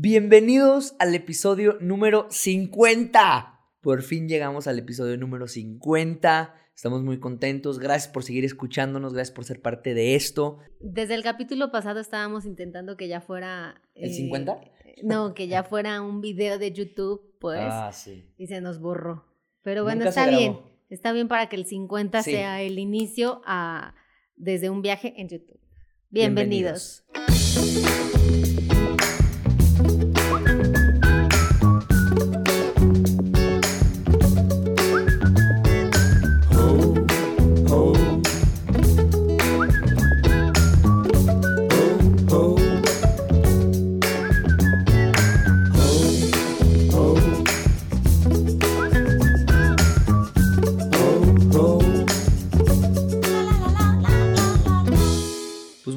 Bienvenidos al episodio número 50. Por fin llegamos al episodio número 50. Estamos muy contentos. Gracias por seguir escuchándonos. Gracias por ser parte de esto. Desde el capítulo pasado estábamos intentando que ya fuera... ¿El 50? eh, no, que ya fuera un video de YouTube, pues. Ah, sí. Y se nos borró. Pero bueno, Nunca está bien. Está bien para que el 50 Sí. sea el inicio a, desde un viaje en YouTube. Bienvenidos. Home,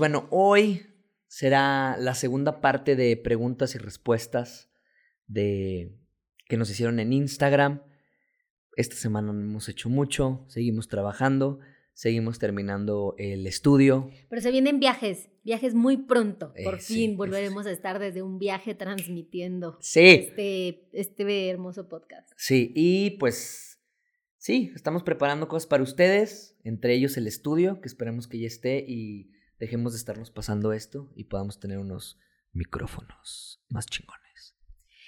bueno, hoy será la segunda parte de preguntas y respuestas de que nos hicieron en Instagram. Esta semana no hemos hecho mucho, seguimos trabajando, seguimos terminando el estudio. Pero se vienen viajes, viajes muy pronto. Por Eh, sí, fin es- volveremos a estar desde un viaje transmitiendo Sí, este, este hermoso podcast. sí, y pues sí, estamos preparando cosas para ustedes, entre ellos el estudio, que esperemos que ya esté y dejemos de estarnos pasando esto y podamos tener unos micrófonos más chingones.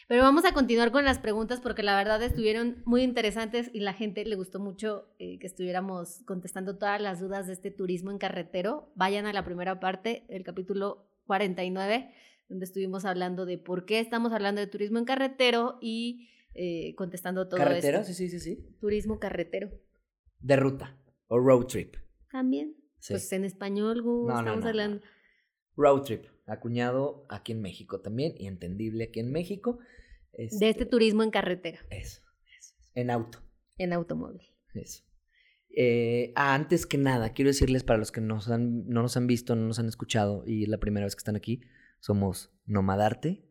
Pero vamos a continuar con las preguntas porque la verdad estuvieron muy interesantes y la gente le gustó mucho eh, que estuviéramos contestando todas las dudas de este turismo en carretero. Vayan a la primera parte, el capítulo 49, donde estuvimos hablando de por qué estamos hablando de turismo en carretero y eh, contestando todo ¿Carretero? esto. Sí, sí, sí, sí. Turismo carretero. De ruta o road trip. También. Sí. Pues en español, Gu, No, estamos no, hablando. no. Road trip, acuñado aquí en México también y entendible aquí en México. De este turismo en carretera, Eso, eso. En auto, en automóvil. eso. Eh, ah, antes que nada, quiero decirles para los que nos han, no nos han visto, no nos han escuchado y es la primera vez que están aquí, somos Nomadarte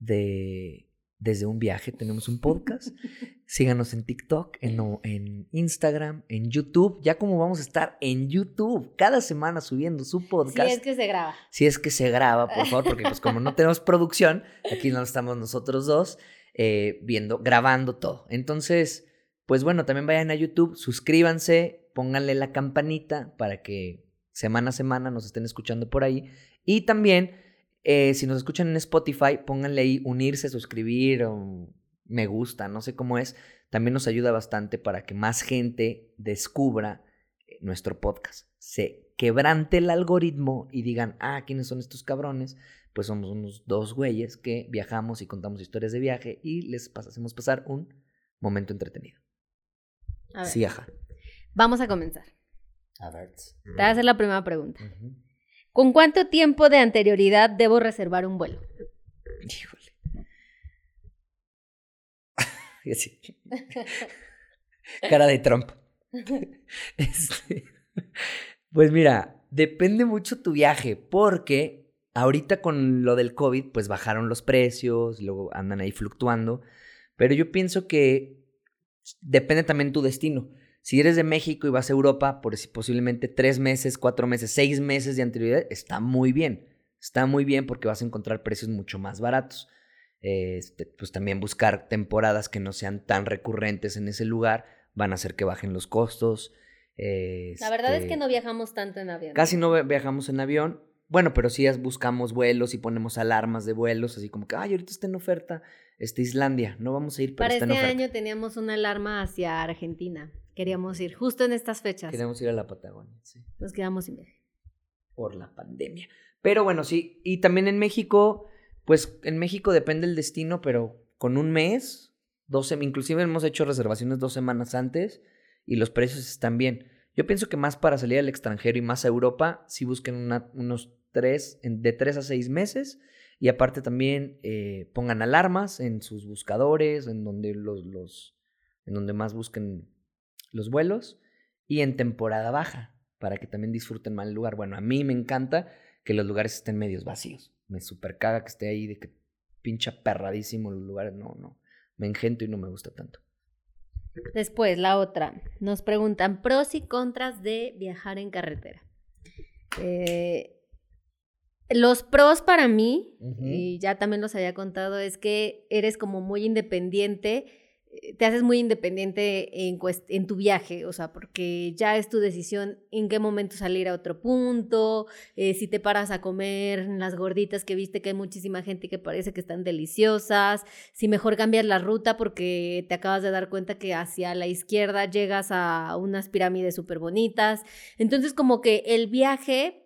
de desde un viaje, tenemos un podcast. Síganos en TikTok, en, Instagram, en YouTube. Ya como vamos a estar en YouTube cada semana subiendo su podcast. es que se graba. si es que se graba, por favor, porque pues como no tenemos producción, aquí no estamos nosotros dos eh, viendo, grabando todo. Entonces, pues bueno, también vayan a YouTube, suscríbanse, pónganle la campanita para que semana a semana nos estén escuchando por ahí. Y también, eh, si nos escuchan en Spotify, pónganle ahí unirse, suscribir o me gusta, no sé cómo es. También nos ayuda bastante para que más gente descubra eh, nuestro podcast. Se quebrante el algoritmo y digan, ah, ¿quiénes son estos cabrones? Pues somos unos dos güeyes que viajamos y contamos historias de viaje y les pas- hacemos pasar un momento entretenido. A ver, Sí, ajá. vamos a comenzar. A ver. Te voy a hacer la primera pregunta. Ujú. ¿Con cuánto tiempo de anterioridad debo reservar un vuelo? Híjole. Cara de Trump. Este, pues mira, depende mucho tu viaje, porque ahorita con lo del COVID, pues bajaron los precios, luego andan ahí fluctuando, pero yo pienso que depende también tu destino. Si eres de México y vas a Europa, por si posiblemente tres meses, cuatro meses, seis meses de anterioridad, está muy bien. Está muy bien porque vas a encontrar precios mucho más baratos. Este, pues también buscar temporadas que no sean tan recurrentes en ese lugar van a hacer que bajen los costos. La verdad es Este, que no viajamos tanto en avión. Casi no viajamos en avión. Bueno, pero sí buscamos vuelos y ponemos alarmas de vuelos, así como que, ay, ahorita está en oferta este, Islandia, no vamos a ir, pero Para está este en oferta. año teníamos una alarma hacia Argentina. Queríamos ir justo en estas fechas. Queremos ir a la Patagonia, sí, Nos quedamos sin viaje. por la pandemia. Pero bueno, sí, y también en México, pues en México depende el destino, pero con un mes, dos sem- inclusive hemos hecho reservaciones dos semanas antes y los precios están bien. Yo pienso que más para salir al extranjero y más a Europa, sí busquen una- unos tres, de tres a seis meses. Y aparte también eh, pongan alarmas en sus buscadores, en donde los, los, en donde más busquen los vuelos. Y en temporada baja, para que también disfruten más el lugar. Bueno, a mí me encanta que los lugares estén medios vacíos. Me super caga que esté ahí de que pincha perradísimo los lugares. No, no. Me engento y no me gusta tanto. Después, la otra. Nos preguntan pros y contras de viajar en carretera. Eh, Los pros para mí, y ya también los había contado, es que eres como muy independiente, te haces muy independiente en, en tu viaje, o sea, porque ya es tu decisión en qué momento salir a otro punto, eh, si te paras a comer las gorditas que viste que hay muchísima gente que parece que están deliciosas, si mejor cambias la ruta porque te acabas de dar cuenta que hacia la izquierda llegas a unas pirámides súper bonitas. Entonces, como que el viaje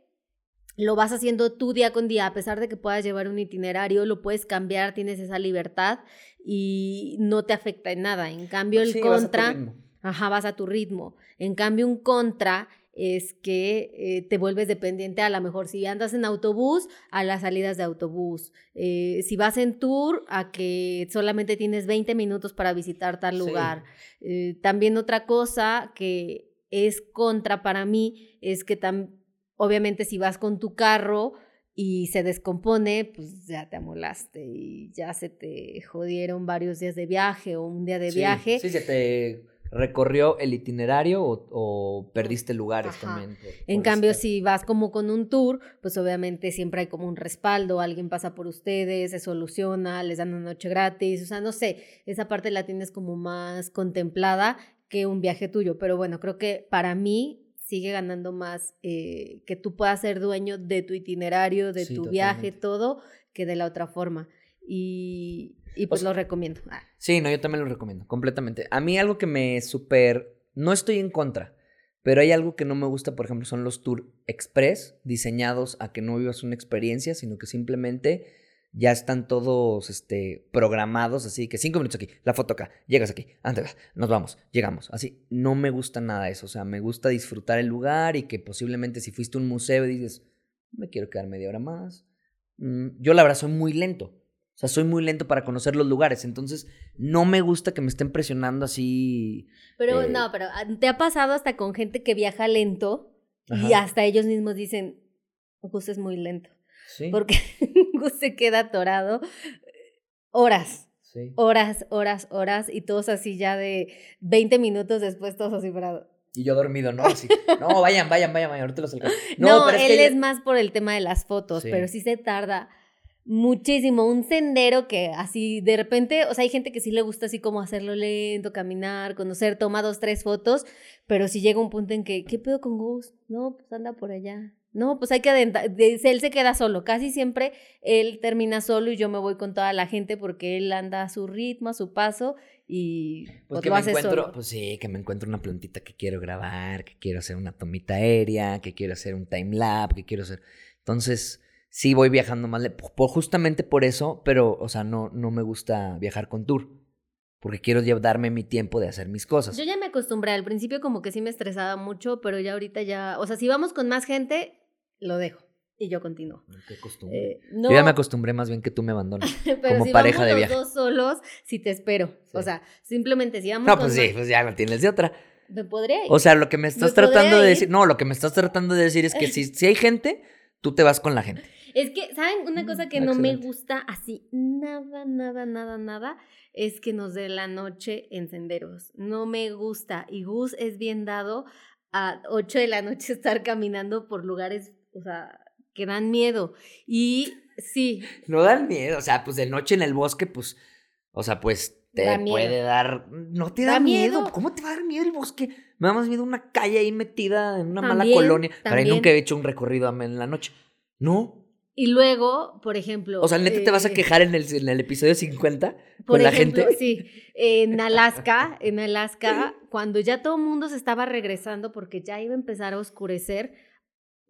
lo vas haciendo tú día con día, a pesar de que puedas llevar un itinerario, lo puedes cambiar, tienes esa libertad y no te afecta en nada. En cambio, el contra, vas ajá, vas a tu ritmo. En cambio, un contra es que eh, te vuelves dependiente a lo mejor si andas en autobús, a las salidas de autobús. Eh, si vas en tour, a que solamente tienes 20 minutos para visitar tal lugar. Eh, también otra cosa que es contra para mí es que Obviamente si vas con tu carro y se descompone, pues ya te amolaste y ya se te jodieron varios días de viaje o un día de viaje. Sí, se te recorrió el itinerario o, perdiste lugares también. en cambio, si vas como con un tour, pues obviamente siempre hay como un respaldo, alguien pasa por ustedes, se soluciona, les dan una noche gratis, o sea, no sé, esa parte la tienes como más contemplada que un viaje tuyo, pero bueno, creo que para mí sigue ganando más eh, que tú puedas ser dueño de tu itinerario, de tu viaje, todo, que de la otra forma. Y, pues lo recomiendo. Ah. Sí, no, yo también lo recomiendo, completamente. A mí algo que me súper... No estoy en contra, pero hay algo que no me gusta, por ejemplo, son los tour express diseñados a que no vivas una experiencia, sino que simplemente ya están todos este, programados, así que cinco minutos aquí, la foto acá, llegas aquí, antes, nos vamos, llegamos. Así, no me gusta nada eso, o sea, me gusta disfrutar el lugar y que posiblemente si fuiste a un museo y dices, me quiero quedar media hora más. Mm, yo la verdad soy muy lento, o sea, soy muy lento para conocer los lugares, entonces no me gusta que me estén presionando así. Pero eh, no, pero ah, te ha pasado hasta con gente que viaja lento y hasta ellos mismos dicen, Gus es muy lento. Porque Gus se queda atorado horas. Horas, horas, horas, y todos así ya de 20 minutos después, todos así parados. Y yo dormido, ¿no? Así, no, vayan, vayan, vayan, ahorita los alcanzo. No, pero él es, más por el tema de las fotos, pero sí se tarda muchísimo. Un sendero que así de repente, o sea, hay gente que sí le gusta así como hacerlo lento, caminar, conocer, toma dos, tres fotos, pero si llega un punto en que, ¿qué pedo con Gus? No, pues anda por allá. No, pues hay que adentrar. Él se queda solo. Casi siempre él termina solo y yo me voy con toda la gente porque él anda a su ritmo, a su paso y pues, pues que me encuentro, pues sí, que me encuentro una plantita que quiero grabar, que quiero hacer una tomita aérea, que quiero hacer un time lapse, que quiero hacer. Entonces, sí voy viajando más, justamente por eso, pero, o sea, no, no me gusta viajar con tour. Porque quiero darme mi tiempo de hacer mis cosas. Yo ya me acostumbré. Al principio como que sí me estresaba mucho, pero ya ahorita ya... O sea, si vamos con más gente, lo dejo y yo continúo. Eh, yo ya me acostumbré más bien que tú me abandones como si pareja vamos de viaje. Los dos solos, si te espero. O sea, simplemente si vamos. No, pues sí, pues ya no tienes de otra. Me podría ir. O sea, lo que me estás tratando de decir, no, lo que me estás tratando de decir es que si, si hay gente, tú te vas con la gente. Es que, ¿saben? Una cosa que no me gusta así, nada, nada, nada, nada, es que nos dé la noche en senderos. No me gusta. Y Gus es bien dado a 8 de la noche estar caminando por lugares o sea, que dan miedo. Y sí. No dan miedo, o sea, pues de noche en el bosque, pues, o sea, pues te puede dar, no te da, miedo? ¿cómo te va a dar miedo el bosque? Me da más miedo una calle ahí metida en una mala colonia. Pero ahí nunca he hecho un recorrido en la noche. No. Y luego, por ejemplo. O sea, neta te vas a eh, quejar en el, en el episodio 50 por con la gente. Sí, en Alaska, en Alaska, cuando ya todo el mundo se estaba regresando porque ya iba a empezar a oscurecer,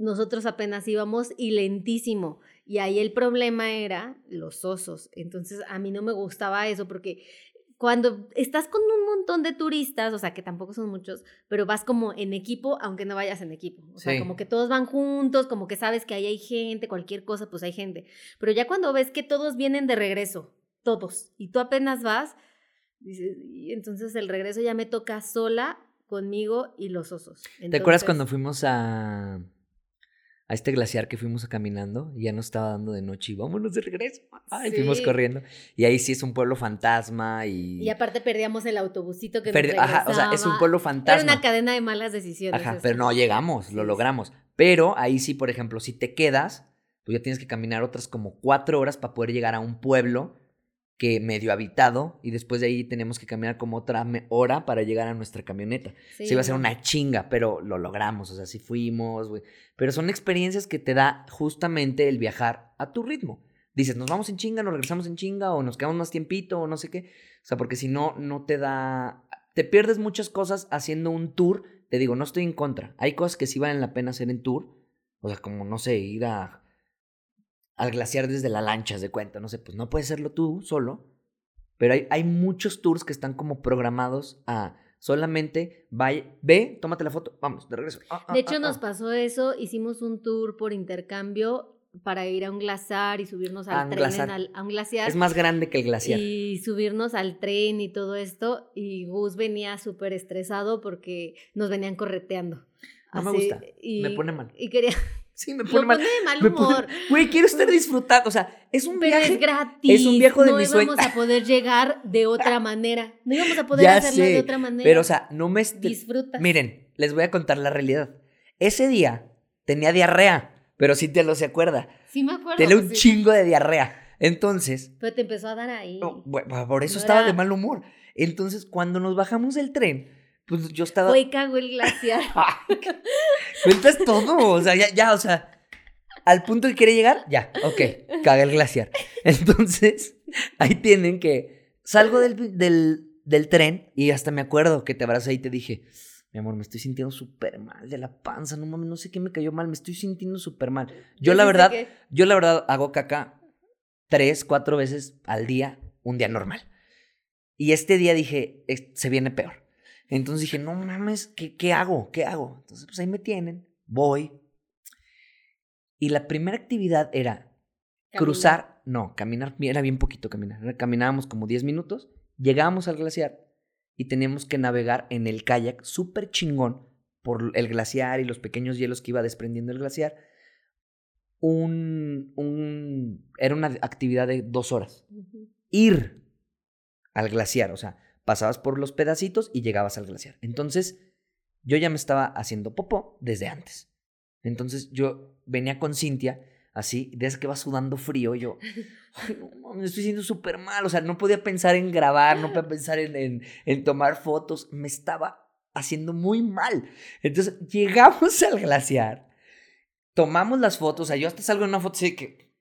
nosotros apenas íbamos y lentísimo. Y ahí el problema era los osos. Entonces a mí no me gustaba eso porque cuando estás con un montón de turistas, o sea, que tampoco son muchos, pero vas como en equipo, aunque no vayas en equipo. O sea, como que todos van juntos, como que sabes que ahí hay gente, cualquier cosa, pues hay gente. Pero ya cuando ves que todos vienen de regreso, todos, y tú apenas vas, dices, y entonces el regreso ya me toca sola conmigo y los osos. ¿Te acuerdas cuando fuimos a a este glaciar que fuimos caminando y ya nos estaba dando de noche y vámonos de regreso. Ay, fuimos corriendo. Y ahí sí es un pueblo fantasma y... Y aparte perdíamos el autobusito que Ajá, o sea, es un pueblo fantasma. Era una cadena de malas decisiones. Ajá, pero no llegamos, lo logramos. Pero ahí sí, por ejemplo, si te quedas, pues ya tienes que caminar otras como cuatro horas para poder llegar a un pueblo que medio habitado y después de ahí tenemos que caminar como otra hora para llegar a nuestra camioneta. Sí, Se iba a ser una chinga, pero lo logramos, o sea, sí fuimos, güey. Pero son experiencias que te da justamente el viajar a tu ritmo. Dices, nos vamos en chinga, nos regresamos en chinga, o nos quedamos más tiempito, o no sé qué. O sea, porque si no, no te da. Te pierdes muchas cosas haciendo un tour. Te digo, no estoy en contra. Hay cosas que sí valen la pena hacer en tour. O sea, como, no sé, ir a. al glaciar desde la lancha, de cuenta. No sé, pues no puedes hacerlo tú solo. Pero hay, hay muchos tours que están como programados a solamente vaya, ve, tómate la foto, vamos, de regreso. Ah, ah, De hecho, ah, nos pasó eso, hicimos un tour por intercambio para ir a un glaciar y subirnos al tren en glaciar. al- a un glaciar. Es más grande que el glaciar. Y subirnos al tren y todo esto. Y Gus venía súper estresado porque nos venían correteando. No me gusta, y- me pone mal. Y quería. Sí, me Lo pone mal. pone de mal pone- humor. Güey, quiero estar disfrutando. O sea, es un Pero viaje. es gratis. es un viaje de no mis sueños. íbamos a poder llegar de otra manera. No íbamos a poder Ya hacerlo sé, de otra manera. Pero, o sea, no me. disfrutas. Miren, les voy a contar la realidad. Ese día tenía diarrea, pero sí te lo se acuerda. sí me acuerdo. Tenía un sí. chingo de diarrea. Entonces, Pero te empezó a dar ahí. bueno, por eso No estaba era- de mal humor. Entonces, cuando nos bajamos del tren, pues yo estaba. Fue y cagó el glaciar. Cuentas todo, o sea, ya, ya, o sea, al punto que quiere llegar, ya, ok, caga el glaciar. Entonces, ahí tienen que, salgo del, del, del tren y hasta me acuerdo que te abracé y te dije, mi amor, me estoy sintiendo súper mal de la panza, no mames, no sé qué me cayó mal, me estoy sintiendo súper mal. Yo la verdad, que- yo la verdad hago caca tres, cuatro veces al día, un día normal. Y este día dije, "Es- se viene peor. Entonces dije, no mames, ¿qué, ¿qué hago? ¿Qué hago? Entonces, pues ahí me tienen, voy. Y la primera actividad era cruzar, no, caminar, era bien poquito caminar. Caminábamos como 10 minutos, llegábamos al glaciar y teníamos que navegar en el kayak súper chingón por el glaciar y los pequeños hielos que iba desprendiendo el glaciar. Un, un, era una actividad de dos horas. Ir al glaciar, o sea, pasabas por los pedacitos y llegabas al glaciar. Entonces, yo ya me estaba haciendo popó desde antes. Entonces, yo venía con Cintia, así, desde que va sudando frío, yo, "Ay, no me estoy sintiendo súper mal, o sea, no podía pensar en grabar, no podía pensar en, en, en tomar fotos, me estaba haciendo muy mal. Entonces, llegamos al glaciar, tomamos las fotos, o sea, yo hasta salgo en una foto así que...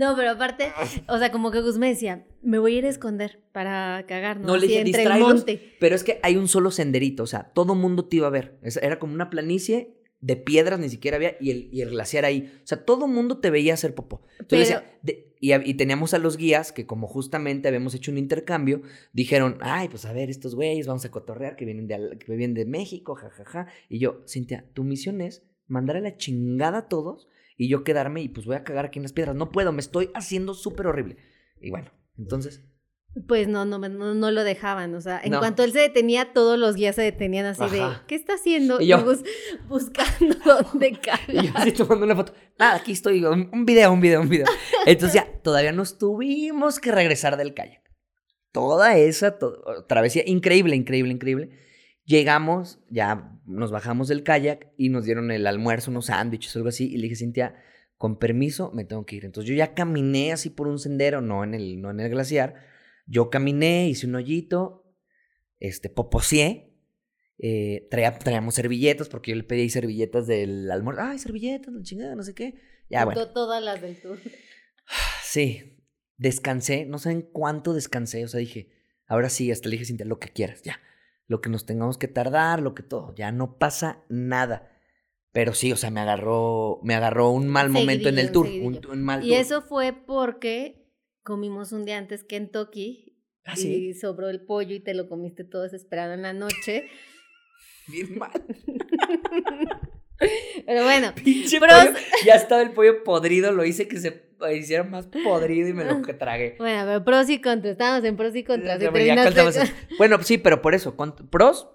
No, pero aparte, o sea, como que Gus me decía, me voy a ir a esconder para cagar, ¿no? Le dije, entre el monte. Pero es que hay un solo senderito, o sea, todo mundo te iba a ver. Era como una planicie de piedras, ni siquiera había, y el, y el glaciar ahí. O sea, todo mundo te veía hacer popó. Entonces, Pero- decía, de- y, teníamos a los guías que como justamente habíamos hecho un intercambio, dijeron, ay, pues a ver, estos güeyes, vamos a cotorrear, que vienen de, que vienen de México, jajaja. Y yo, Cintia, tu misión es mandar a la chingada a todos y yo quedarme y pues voy a cagar aquí en las piedras. No puedo, me estoy haciendo súper horrible. Y bueno, entonces... Pues no, no, no, no lo dejaban. O sea, en No. cuanto él se detenía, todos los guías se detenían así de. ¿qué está haciendo? Y Y yo- buscando dónde cagar. Y yo así tomando una foto. Nada, aquí estoy. Un, un video, un video, un video. Entonces ya, todavía nos tuvimos que regresar del kayak. Toda esa to- travesía, increíble, increíble, increíble. Llegamos, ya nos bajamos del kayak y nos dieron el almuerzo, unos sándwiches, algo así. Y le dije, Cintia, con permiso, me tengo que ir. Entonces yo ya caminé así por un sendero, no en el, no en el glaciar. Yo caminé, hice un hoyito, este. Eh, traía- traíamos servilletas porque yo le pedí servilletas del almuerzo. Ay, servilletas, la chingada, no sé qué. Ya, bueno. To- Todas las del tour. Sí, descansé, no saben cuánto descansé, o sea, dije, ahora sí, hasta le dije, Cintia, lo que quieras, ya, lo que nos tengamos que tardar, lo que todo, ya no pasa nada. Pero sí, o sea, me agarró, me agarró un mal momento en el tour, un, un mal Y tour. eso fue porque comimos un día antes Kentucky ¿Ah, sí? y sobró el pollo y te lo comiste todo desesperado en la noche. Bien mal. Pero bueno, Pinche Pros- pollo, ya estaba el pollo podrido, lo hice que se hiciera más podrido y me lo que tragué. bueno, pero pros y contras. Estábamos en pros y contras. y Bueno, sí, pero por eso, con- pros,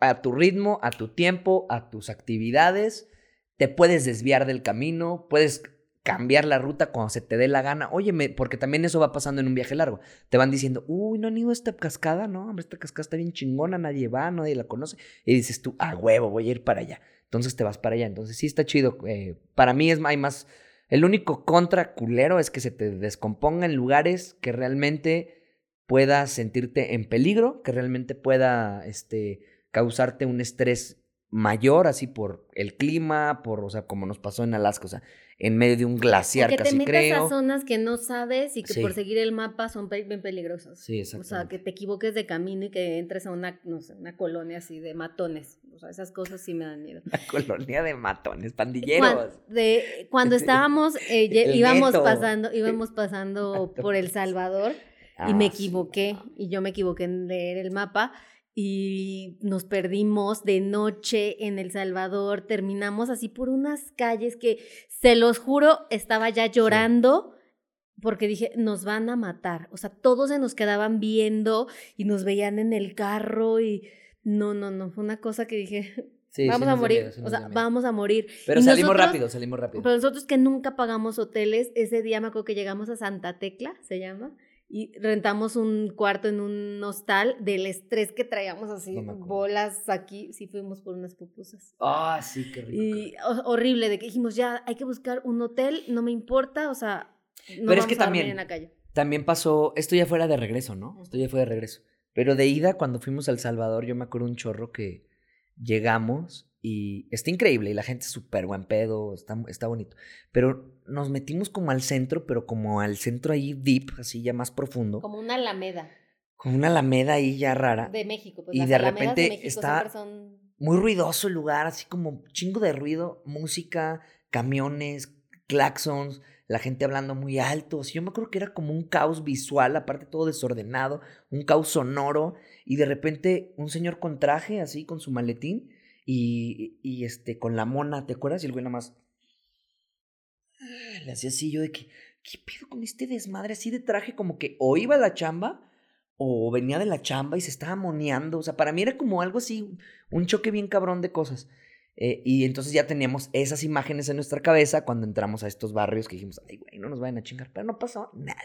a tu ritmo, a tu tiempo, a tus actividades, te puedes desviar del camino, puedes cambiar la ruta cuando se te dé la gana. Óyeme, porque también eso va pasando en un viaje largo. Te van diciendo, uy, no han ido a esta cascada, no, hombre, esta cascada está bien chingona, nadie va, nadie la conoce. Y dices tú, a huevo, voy a ir para allá. Entonces te vas para allá. Entonces sí está chido. eh, para mí es, hay más, El único contra culero es que se te descomponga en lugares que realmente puedas sentirte en peligro, que realmente pueda este, causarte un estrés mayor, así por el clima, por, o sea, como nos pasó en Alaska, o sea, en medio de un glaciar que te casi metas creo. a zonas que no sabes y que Sí. por seguir el mapa son pe- bien peligrosas. Sí, O sea, que te equivoques de camino y que entres a una, no sé, una colonia así de matones. O sea, esas cosas sí me dan miedo. Una colonia de matones, pandilleros. de- cuando estábamos, eh, íbamos pasando, íbamos pasando por El Salvador y me Ah, sí. equivoqué. Y yo me equivoqué en leer el mapa y nos perdimos de noche en El Salvador. Terminamos así por unas calles que, se los juro, estaba ya llorando. Porque dije, nos van a matar. O sea, todos se nos quedaban viendo y nos veían en el carro y no, no, no. Fue una cosa que dije, Sí, vamos a morir. miedo, o sea, vamos a morir. Pero Y salimos nosotros- rápido, salimos rápido. Pero nosotros que nunca pagamos hoteles, ese día me acuerdo que llegamos a Santa Tecla, se llama, y rentamos un cuarto en un hostal del estrés que traíamos así, No bolas aquí, sí fuimos por unas pupusas. Ah, sí, qué rico. Y ho- horrible, de que dijimos, ya hay que buscar un hotel, no me importa, o sea, no Pero es vamos que a también- en la calle. También pasó, esto ya fuera de regreso, ¿no? Esto ya fue de regreso. Pero de ida, cuando fuimos a El Salvador, yo me acuerdo un chorro que llegamos y está increíble y la gente es súper buen pedo, está, está bonito. Pero nos metimos como al centro, pero como al centro ahí deep, así ya más profundo, Como una alameda con una alameda ahí ya rara. de México. Pues Y las de repente México está- son... Muy ruidoso el lugar, así como chingo de ruido, música, camiones, claxons, la gente hablando muy alto. O yo me acuerdo que era como un caos visual, aparte todo desordenado, un caos sonoro, y de repente un señor con traje, así, con su maletín, y, y este, con la mona, ¿te acuerdas? Y el güey nada más le hacía así yo de que, ¿qué pedo con este desmadre así de traje? Como que o iba a la chamba o venía de la chamba y se estaba moneando. O sea, para mí era como algo así, un choque bien cabrón de cosas. Eh, y entonces ya teníamos esas imágenes en nuestra cabeza cuando entramos a estos barrios que dijimos, ay, güey, no nos vayan a chingar. Pero no pasó nada.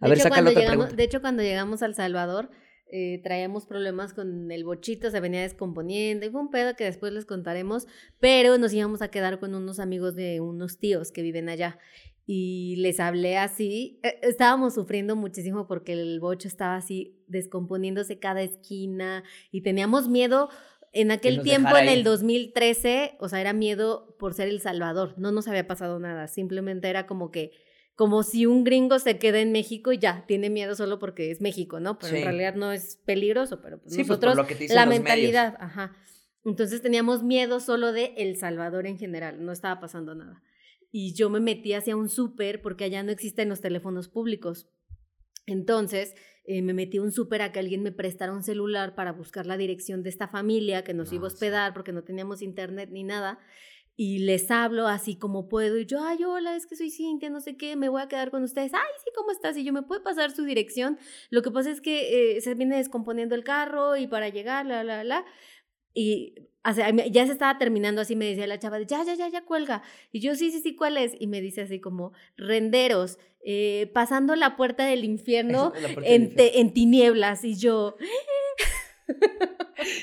A De ver, hecho, saca la cuando otra llegamos, pregunta. de hecho, cuando llegamos al Salvador, eh, traíamos problemas con el bochito, se venía descomponiendo, y fue un pedo que después les contaremos, pero nos íbamos a quedar con unos amigos de unos tíos que viven allá. Y les hablé así, eh, estábamos sufriendo muchísimo porque el bocho estaba así descomponiéndose cada esquina y teníamos miedo en aquel tiempo, en el ir. 2013, o sea, era miedo por ser El Salvador, no nos había pasado nada, simplemente era como que como si un gringo se queda en México y ya, tiene miedo solo porque es México, ¿no? Pero Sí. en realidad no es peligroso, pero pues Sí, pues, por nosotros, lo que te dicen la los medios. mentalidad, ajá. Entonces teníamos miedo solo de El Salvador en general, no estaba pasando nada. Y yo me metí hacia un súper porque allá no existen los teléfonos públicos. Entonces eh, me metí un súper a que alguien me prestara un celular para buscar la dirección de esta familia que nos iba a Ah, hospedar porque no teníamos internet ni nada y les hablo así como puedo y yo, ay, hola, es que soy Cintia, no sé qué, me voy a quedar con ustedes. Ay, sí, ¿cómo estás? Y yo, ¿me puede pasar su dirección? Lo que pasa es que eh, se viene descomponiendo el carro y para llegar, la, la, la. Y o sea, me- ya se estaba terminando así, me decía la chava, ya, ya, ya, ya cuelga. Y yo, sí, sí, sí, ¿cuál es? Y me dice así como, renderos, eh, pasando la puerta del infierno puerta del en, te- en tinieblas. Y yo,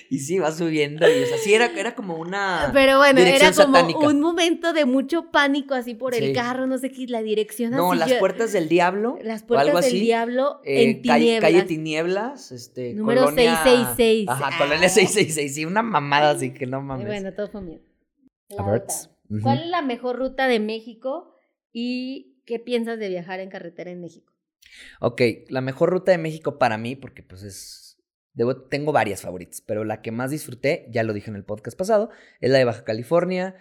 Y sí, va subiendo. Y, o sea, sí, era, era como una. Pero bueno, era dirección como satánica. un momento de mucho pánico así por el carro, no sé qué, la dirección no, así. las yo- puertas del diablo. Las o puertas algo del así, diablo eh, en calle, tinieblas. calle Tinieblas. Este, Número colonia- 666. Ajá, Ah. colonia 666. Sí, una mamada así que no Y mames. bueno, todo fue ujú. ¿Cuál es la mejor ruta de México y qué piensas de viajar en carretera en México? Ok, la mejor ruta de México para mí, porque pues es. Tengo varias favoritas, pero la que más disfruté, ya lo dije en el podcast pasado, es la de Baja California.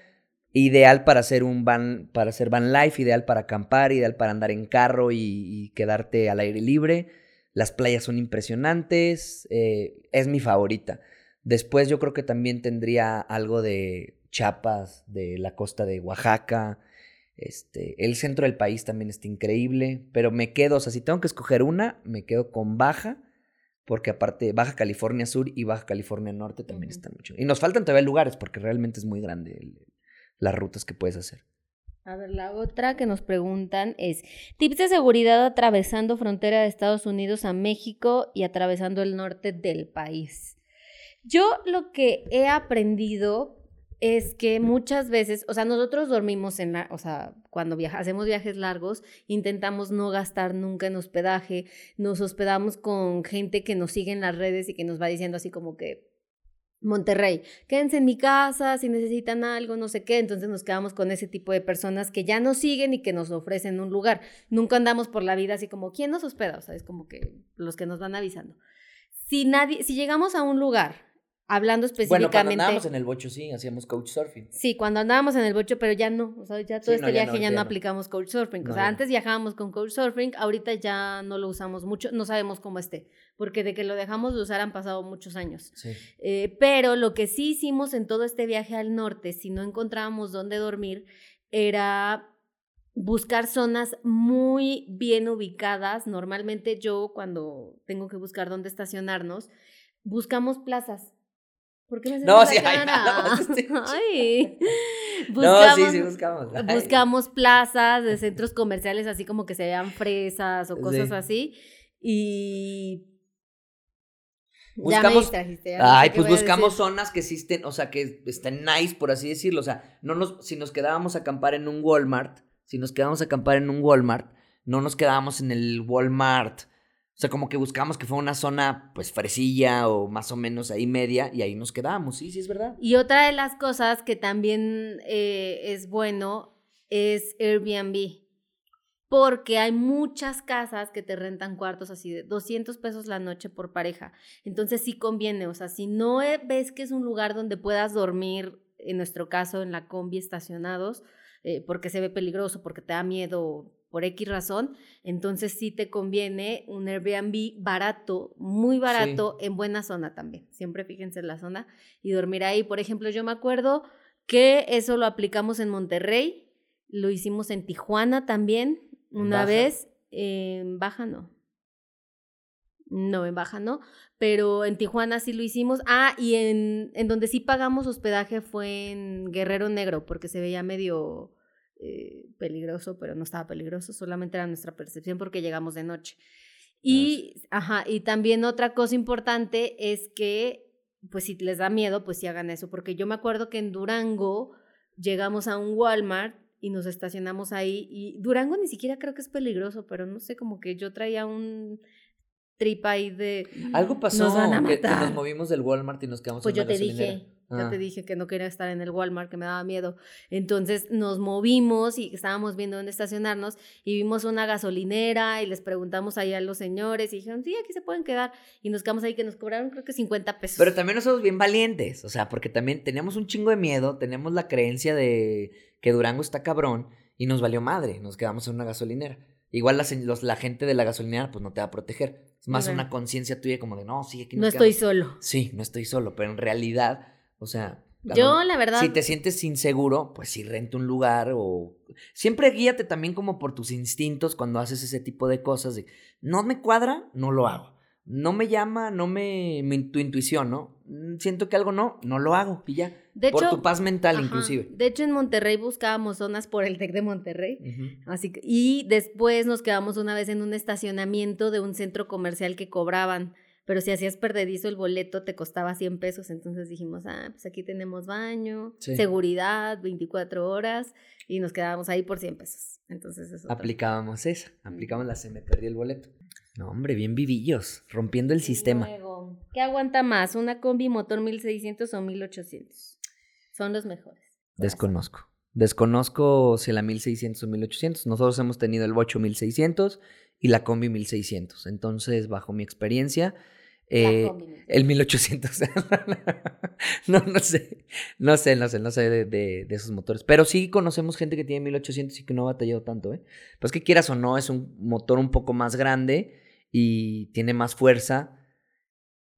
Ideal para hacer un van, para hacer van life, ideal para acampar, ideal para andar en carro y, y quedarte al aire libre. Las playas son impresionantes, eh, es mi favorita. Después yo creo que también tendría algo de Chiapas, de la costa de Oaxaca. Este, el centro del país también está increíble, pero me quedo, o sea, si tengo que escoger una, me quedo con Baja, porque aparte Baja California Sur y Baja California Norte también están mucho. Y nos faltan todavía lugares porque realmente es muy grande el- las rutas que puedes hacer. A ver, la otra que nos preguntan es tips de seguridad atravesando frontera de Estados Unidos a México y atravesando el norte del país. Yo lo que he aprendido es que muchas veces, o sea, nosotros dormimos en la, o sea, cuando viaja, hacemos viajes largos, intentamos no gastar nunca en hospedaje, nos hospedamos con gente que nos sigue en las redes y que nos va diciendo así como que, Monterrey, quédense en mi casa si necesitan algo, no sé qué. Entonces nos quedamos con ese tipo de personas que ya nos siguen y que nos ofrecen un lugar. Nunca andamos por la vida así como, ¿quién nos hospeda? O sea, es como que los que nos van avisando. Si nadie, si llegamos a un lugar hablando específicamente. Bueno, cuando andábamos en el bocho, sí, hacíamos couchsurfing. Sí, cuando andábamos en el bocho, pero ya no. O sea, ya todo este viaje ya no, aplicamos couchsurfing. o sea, antes viajábamos con couchsurfing, ahorita ya no lo usamos mucho, no sabemos cómo esté, porque de que lo dejamos de usar han pasado muchos años. Sí. Eh, pero lo que sí hicimos en todo este viaje al norte, si no encontrábamos dónde dormir, era buscar zonas muy bien ubicadas. Normalmente yo cuando tengo que buscar dónde estacionarnos, buscamos plazas ¿Por qué me no, sí, Ay, no, sí, sí, buscamos. Buscamos plazas de centros comerciales así como que se vean fresas o cosas así. Y Buscamos, ya me ay, pues buscamos zonas que existen, o sea, que estén nice, por así decirlo. O sea, no nos, si nos quedábamos a acampar en un Walmart, si nos quedábamos a acampar en un Walmart, no nos quedábamos en el Walmart o sea, como que buscamos que fuera una zona, pues, fresilla o más o menos ahí media y ahí nos quedamos, sí, sí, es verdad. Y otra de las cosas que también eh, es bueno es Airbnb. Porque hay muchas casas que te rentan cuartos así de 200 pesos la noche por pareja. Entonces sí conviene, o sea, si no e, ves que es un lugar donde puedas dormir, en nuestro caso en la combi estacionados, eh, porque se ve peligroso, porque te da miedo por X razón, entonces sí te conviene un Airbnb barato, muy barato, en buena zona también. Siempre fíjense en la zona y dormir ahí. Por ejemplo, yo me acuerdo que eso lo aplicamos en Monterrey, lo hicimos en Tijuana también, una vez, en Baja no. No, en Baja no, pero en Tijuana sí lo hicimos. Ah, y en, en donde sí pagamos hospedaje fue en Guerrero Negro, porque se veía medio eh, peligroso, pero no estaba peligroso, solamente era nuestra percepción porque llegamos de noche. Y, ajá, y también otra cosa importante es que, pues si les da miedo, pues sí hagan eso, porque yo me acuerdo que en Durango llegamos a un Walmart y nos estacionamos ahí y Durango ni siquiera creo que es peligroso, pero no sé, como que yo traía un tripa ahí de... Algo pasó que, nos movimos del Walmart y nos quedamos pues yo te dije, ya te ah. dije que no quería estar en el Walmart, que me daba miedo. Entonces nos movimos y estábamos viendo dónde estacionarnos y vimos una gasolinera y les preguntamos ahí a los señores y dijeron, sí, aquí se pueden quedar. Y nos quedamos ahí que nos cobraron creo que 50 pesos. Pero también nosotros bien valientes, o sea, porque también teníamos un chingo de miedo, tenemos la creencia de que Durango está cabrón y nos valió madre, nos quedamos en una gasolinera. Igual la, la gente de la gasolinera pues no te va a proteger. Es más una conciencia tuya como de, no, sí, aquí No estoy solo. Sí, no estoy solo, pero en realidad o sea, yo la verdad... Si te sientes inseguro, pues sí, renta un lugar o... Siempre guíate también como por tus instintos cuando haces ese tipo de cosas. De, no me cuadra, no lo hago. No me llama, no me... tu intuición, ¿no? Mm, siento que algo no, no lo hago y ya. De por tu paz mental inclusive. De hecho, en Monterrey buscábamos zonas por el TEC de Monterrey. así que, y después nos quedamos una vez en un estacionamiento de un centro comercial que cobraban pero si hacías perdedizo el boleto te costaba 100 pesos, entonces dijimos, ah, pues aquí tenemos baño, seguridad, 24 horas, y nos quedábamos ahí por 100 pesos. Entonces eso. Aplicábamos esa, aplicábamos la se me perdió el boleto. No, hombre, bien vivillos, rompiendo el sistema. Luego, ¿qué aguanta más, una combi motor 1600 o 1800? Son los mejores. Desconozco. Desconozco si la 1600 o 1800. Nosotros hemos tenido el bocho 1600 y la combi 1600. Entonces, bajo mi experiencia, eh, el 1800. no, no sé. No sé, no sé, no sé de, esos motores. Pero sí conocemos gente que tiene 1800 y que no ha batallado tanto, ¿eh? Pues que quieras o no, es un motor un poco más grande y tiene más fuerza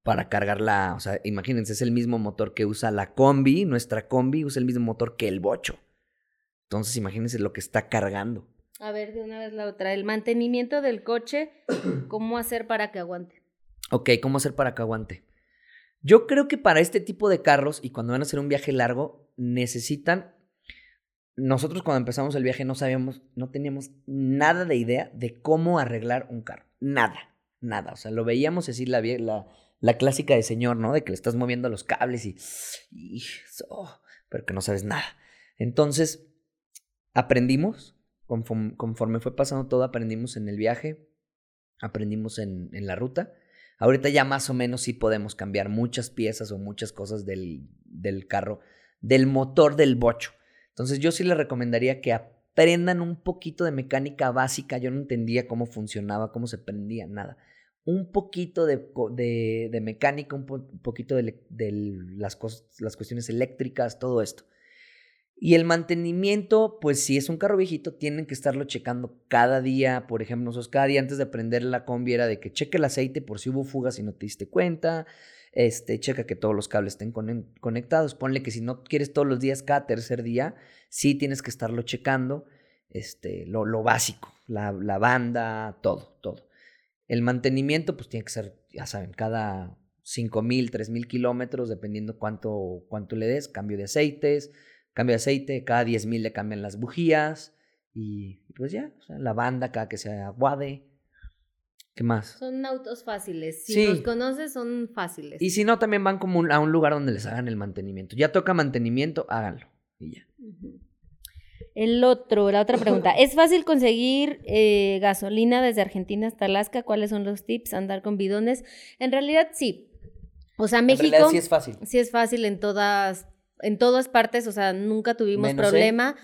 para cargarla. O sea, imagínense, es el mismo motor que usa la combi, nuestra combi usa el mismo motor que el bocho. Entonces, imagínense lo que está cargando. A ver, de una vez la otra. El mantenimiento del coche, ¿cómo hacer para que aguante? Ok, ¿cómo hacer para que aguante? Yo creo que para este tipo de carros y cuando van a hacer un viaje largo, necesitan... Nosotros cuando empezamos el viaje no sabíamos, no teníamos nada de idea de cómo arreglar un carro. Nada, nada. O sea, lo veíamos así la, la, clásica de señor, ¿no? De que le estás moviendo los cables y... pero que no sabes nada. Entonces, aprendimos, conforme, fue pasando todo, aprendimos en el viaje, aprendimos en, en, la ruta. Ahorita ya más o menos sí podemos cambiar muchas piezas o muchas cosas del, del carro, del motor del bocho. Entonces yo sí les recomendaría que aprendan un poquito de mecánica básica. Yo no entendía cómo funcionaba, cómo se prendía, nada. Un poquito de, de, mecánica, un, poquito de, de las, las cuestiones eléctricas, todo esto. Y el mantenimiento, pues si es un carro viejito, tienen que estarlo checando cada día. Por ejemplo, nosotros cada día antes de prender la combi era de que cheque el aceite por si hubo fugas y no te diste cuenta. Este, checa que todos los cables estén conectados. Ponle que si no quieres todos los días, cada tercer día, sí tienes que estarlo checando. Este, lo, lo básico, la, la banda, todo, todo. El mantenimiento, pues tiene que ser, ya saben, cada 5 mil, 3 mil kilómetros, dependiendo cuánto, cuánto le des, cambio de aceites cambio de aceite, cada 10.000 le cambian las bujías y, pues ya, la banda cada que se aguade. ¿Qué más? Son autos fáciles. Si los conoces, son fáciles. Y si no, también van como a un lugar donde les hagan el mantenimiento. Ya toca mantenimiento, háganlo. Y ya. El otro, la otra pregunta. ¿Es fácil conseguir eh, gasolina desde Argentina hasta Alaska? ¿Cuáles son los tips? Andar con bidones. En realidad, sí. O sea, México. En sí es fácil. Sí es fácil en todas en todas partes, o sea, nunca tuvimos problema.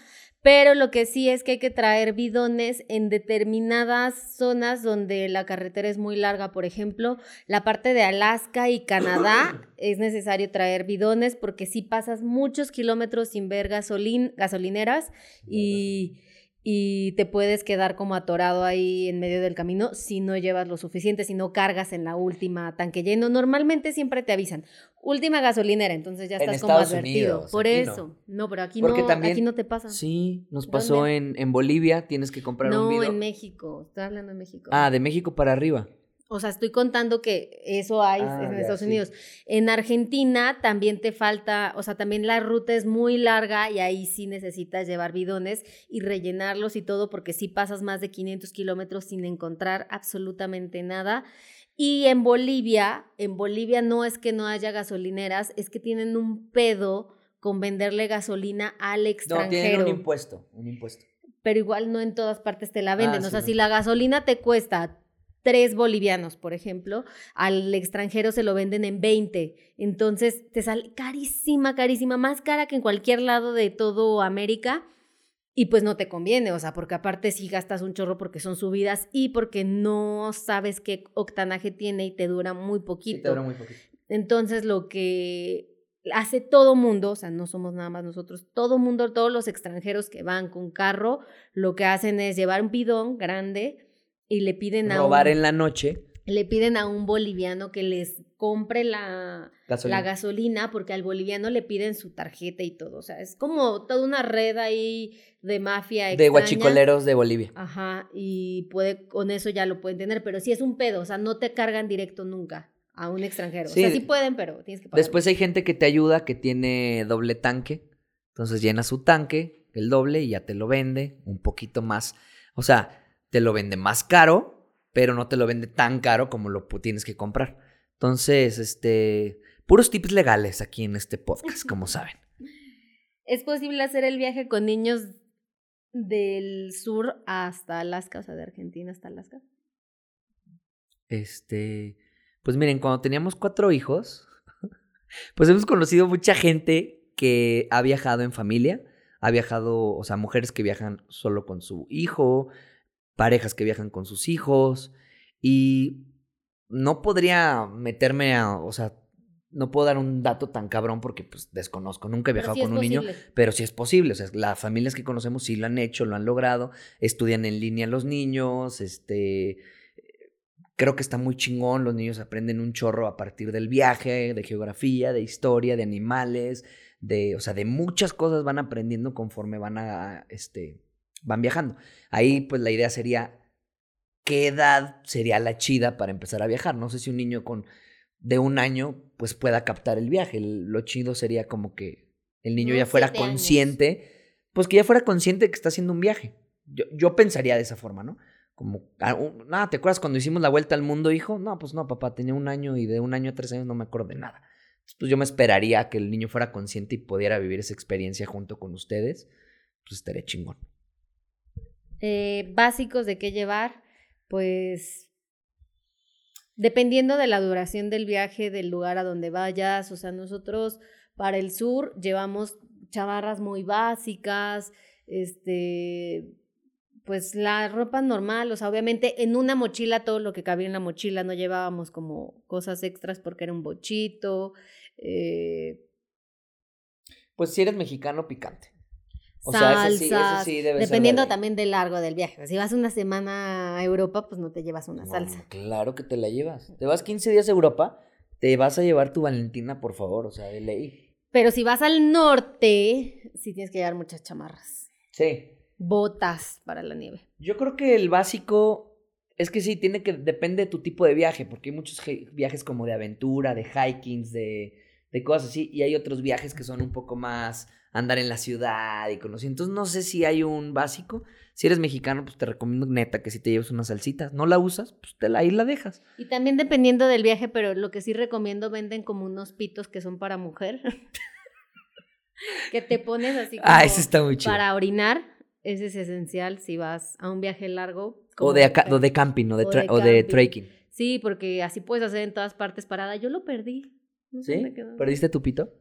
Pero lo que sí es que hay que traer bidones en determinadas zonas donde la carretera es muy larga. Por ejemplo, la parte de Alaska y Canadá es necesario traer bidones porque si pasas muchos kilómetros sin ver gasolin gasolineras y y te puedes quedar como atorado ahí en medio del camino si no llevas lo suficiente, si no cargas en la última tanque lleno. Normalmente siempre te avisan, última gasolinera, entonces ya estás como advertido. Por eso. No. pero aquí no, aquí no te pasa. Sí, nos pasó en, en, Bolivia, tienes que comprar un No, en México, estoy hablando de México. Ah, de México para arriba. O sea, estoy contando que eso hay ah, en Estados Unidos. En Argentina también te falta, o sea, también la ruta es muy larga y ahí sí necesitas llevar bidones y rellenarlos y todo porque sí pasas más de 500 kilómetros sin encontrar absolutamente nada. Y en Bolivia, en Bolivia no es que no haya gasolineras, es que tienen un pedo con venderle gasolina al extranjero. No, tienen un impuesto, un impuesto. Pero igual no en todas partes te la venden. Ah, o sea, si la gasolina te cuesta tres bolivianos, por ejemplo, al extranjero se lo venden en 20. Entonces te sale carísima, carísima, más cara que en cualquier lado de todo América. Y pues no te conviene, o sea, porque aparte si gastas un chorro porque son subidas y porque no sabes qué octanaje tiene y te dura muy poquito. te dura muy poquito. Entonces lo que hace todo mundo, o sea, no somos nada más nosotros, todo mundo, todos los extranjeros que van con carro, lo que hacen es llevar un bidón grande, y le piden a robar en la noche. Le piden a un boliviano que les compre la gasolina. la gasolina porque al boliviano le piden su tarjeta y todo. O sea, es como toda una red ahí de mafia. De guachicoleros de Bolivia. Ajá, y puede, con eso ya lo pueden tener, pero sí es un pedo, o sea, no te cargan directo nunca a un extranjero. Sí, o sea, sí pueden, pero tienes que pagar. Después hay gente que te ayuda que tiene doble tanque. Entonces llena su tanque, el doble, y ya te lo vende un poquito más. O sea, te lo vende más caro, pero no te lo vende tan caro como lo tienes que comprar. Entonces, este, puros tips legales aquí en este podcast, como saben. ¿Es posible hacer el viaje con niños del sur hasta Alaska, o sea, de Argentina hasta Alaska? Este, pues miren, cuando teníamos cuatro hijos, pues hemos conocido mucha gente que ha viajado en familia, ha viajado, o sea, mujeres que viajan solo con su hijo, parejas que viajan con sus hijos y no podría meterme a, o sea, no puedo dar un dato tan cabrón porque pues desconozco, nunca he viajado con un niño, pero sí es posible, o sea, las familias que conocemos sí lo han hecho, lo han logrado, estudian en línea los niños, este creo que está muy chingón, los niños aprenden un chorro a partir del viaje, de geografía, de historia, de animales, de, o sea, de muchas cosas van aprendiendo conforme van a este van viajando. Ahí pues la idea sería, ¿qué edad sería la chida para empezar a viajar? No sé si un niño con de un año pues pueda captar el viaje. Lo chido sería como que el niño ya fuera consciente, pues que ya fuera consciente de que está haciendo un viaje. Yo, yo pensaría de esa forma, ¿no? Como, ah, nada, ¿te acuerdas cuando hicimos la vuelta al mundo, hijo? No, pues no, papá, tenía un año y de un año a tres años no me acuerdo de nada. Pues yo me esperaría que el niño fuera consciente y pudiera vivir esa experiencia junto con ustedes. Pues estaría chingón. Eh, básicos de qué llevar, pues dependiendo de la duración del viaje, del lugar a donde vayas, o sea, nosotros para el sur llevamos chamarras muy básicas, este, pues la ropa normal, o sea, obviamente en una mochila todo lo que cabía en la mochila, no llevábamos como cosas extras porque era un bochito. Eh, pues si eres mexicano, picante. O sea, ese sí, ese sí debe dependiendo también del largo del viaje. Si vas una semana a Europa, pues no te llevas una salsa. Claro que te la llevas. Te vas 15 días a Europa, te vas a llevar tu Valentina, por favor, o sea, de ley. Pero si vas al norte, sí tienes que llevar muchas chamarras. Sí. Botas para la nieve. Yo creo que el básico es que sí, tiene que, depende de tu tipo de viaje, porque hay muchos viajes como de aventura, de hikings, de, de cosas así, y hay otros viajes que son un poco más andar en la ciudad y conocer. Entonces no sé si hay un básico. Si eres mexicano, pues te recomiendo neta que si te lleves una salsita. No la usas, pues te la, ahí la dejas. Y también dependiendo del viaje, pero lo que sí recomiendo, venden como unos pitos que son para mujer. que te pones así como ah, ese está muy chido. para orinar. Ese es esencial si vas a un viaje largo. O de, acá, o de camping o de, o de, trekking. Sí, porque así puedes hacer en todas partes parada. Yo lo perdí. ¿Sí? ¿Perdiste tu pito?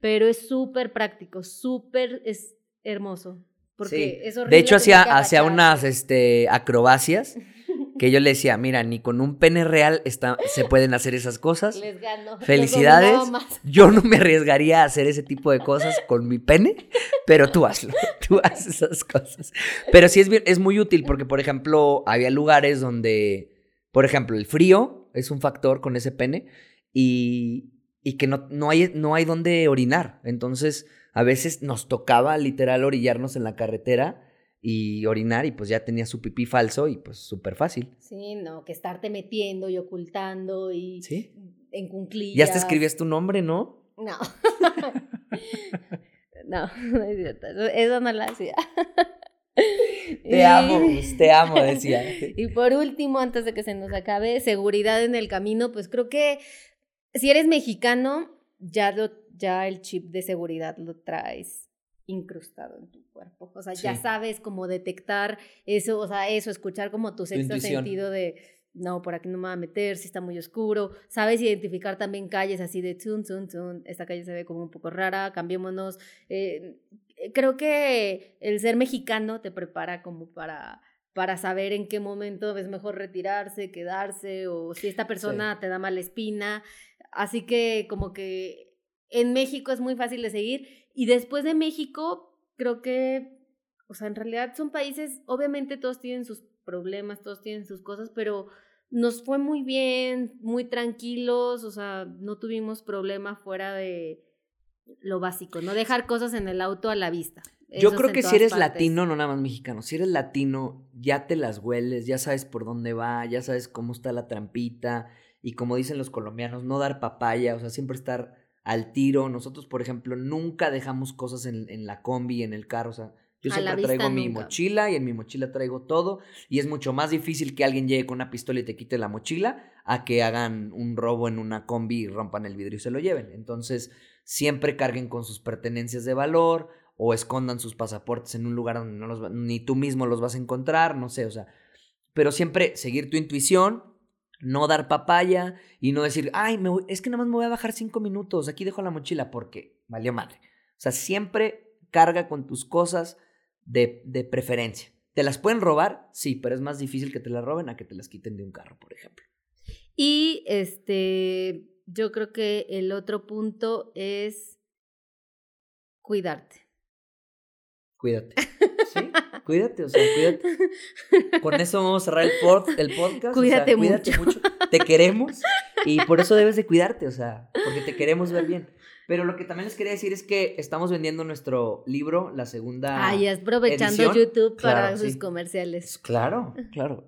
Pero es súper práctico, súper es hermoso. Porque es De hecho, hacía, hacía unas este, acrobacias que yo le decía, mira, ni con un pene real está, se pueden hacer esas cosas. Les gano. Felicidades. Yo no me arriesgaría a hacer ese tipo de cosas con mi pene, pero tú hazlo. Tú haces esas cosas. Pero sí es, es muy útil porque, por ejemplo, había lugares donde, por ejemplo, el frío es un factor con ese pene y, y que no, no, hay, no hay donde orinar. Entonces, a veces nos tocaba literal orillarnos en la carretera y orinar y pues ya tenía su pipí falso y pues súper fácil. Sí, no, que estarte metiendo y ocultando y ¿Sí? en cunclillas. Ya te escribías tu nombre, ¿no? No. no, no es cierto. Eso no lo hacía. Te amo, te amo, decía. Y por último, antes de que se nos acabe, seguridad en el camino, pues creo que si eres mexicano, ya, lo, ya el chip de seguridad lo traes incrustado en tu cuerpo. O sea, ya sabes cómo detectar eso, o sea, eso, escuchar como tu sexto sentido de, no, por aquí no me va a meter, si está muy oscuro. Sabes identificar también calles así de, tun, tun, tun, esta calle se ve como un poco rara, cambiémonos. Eh, creo que el ser mexicano te prepara como para para saber en qué momento es mejor retirarse, quedarse, o si esta persona te da mala espina. Así que como que en México es muy fácil de seguir. Y después de México, creo que, o sea, en realidad son países, obviamente todos tienen sus problemas, todos tienen sus cosas, pero nos fue muy bien, muy tranquilos, o sea, no tuvimos problema fuera de lo básico, no dejar cosas en el auto a la vista. Yo creo que si eres latino, no nada más mexicano, si eres latino, ya te las hueles, ya sabes por dónde va, ya sabes cómo está la trampita y como dicen los colombianos, no dar papaya, o sea, siempre estar al tiro. Nosotros, por ejemplo, nunca dejamos cosas en, en la combi, en el carro, o sea, yo siempre traigo mi mochila y en mi mochila traigo todo y es mucho más difícil que alguien llegue con una pistola y te quite la mochila a que hagan un robo en una combi y rompan el vidrio y se lo lleven. Entonces, siempre carguen con sus pertenencias de valor o escondan sus pasaportes en un lugar donde no los ni tú mismo los vas a encontrar, no sé, o sea, pero siempre seguir tu intuición, no dar papaya y no decir, ay, me es que nada más me voy a bajar cinco minutos, aquí dejo la mochila porque valió madre. O sea, siempre carga con tus cosas de, de preferencia. ¿Te las pueden robar? Sí, pero es más difícil que te las roben a que te las quiten de un carro, por ejemplo. Y este, yo creo que el otro punto es cuidarte cuídate. ¿Sí? Cuídate, o sea, cuídate. Con eso vamos a cerrar el, el podcast. Cuídate, cuídate mucho. Te queremos y por eso debes de cuidarte, o sea, porque te queremos ver bien. Pero lo que también les quería decir es que estamos vendiendo nuestro libro, la segunda. Ay, aprovechando YouTube para sus comerciales. Claro, claro.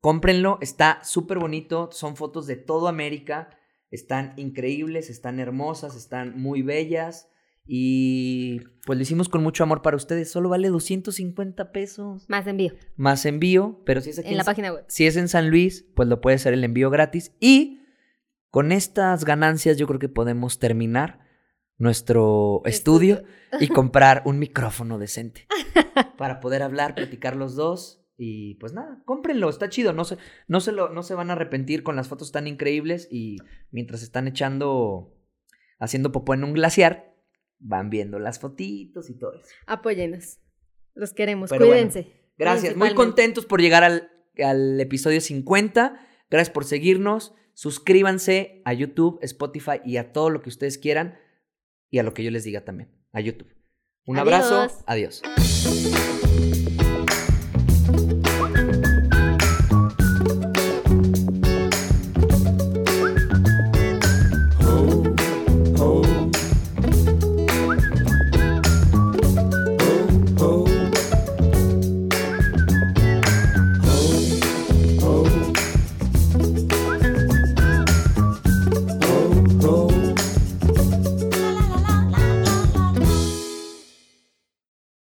Cómprenlo, está súper bonito. Son fotos de toda América. Están increíbles, están hermosas, están muy bellas. Y pues lo hicimos con mucho amor para ustedes. Solo vale 250 pesos. Más envío. Más envío, pero si es aquí en, la página web. Si es en San Luis, pues lo puede hacer el envío gratis. Y con estas ganancias yo creo que podemos terminar nuestro estudio y comprar un micrófono decente para poder hablar, platicar los dos. Y pues nada, cómprenlo, está chido, no se, no, se lo, no se van a arrepentir con las fotos tan increíbles y mientras están echando, haciendo popó en un glaciar, van viendo las fotitos y todo eso. Apóyenos, los queremos, cuídense. gracias, muy contentos por llegar al, al episodio 50, gracias por seguirnos, suscríbanse a YouTube, Spotify y a todo lo que ustedes quieran y a lo que yo les diga también, a YouTube. Un abrazo, adiós.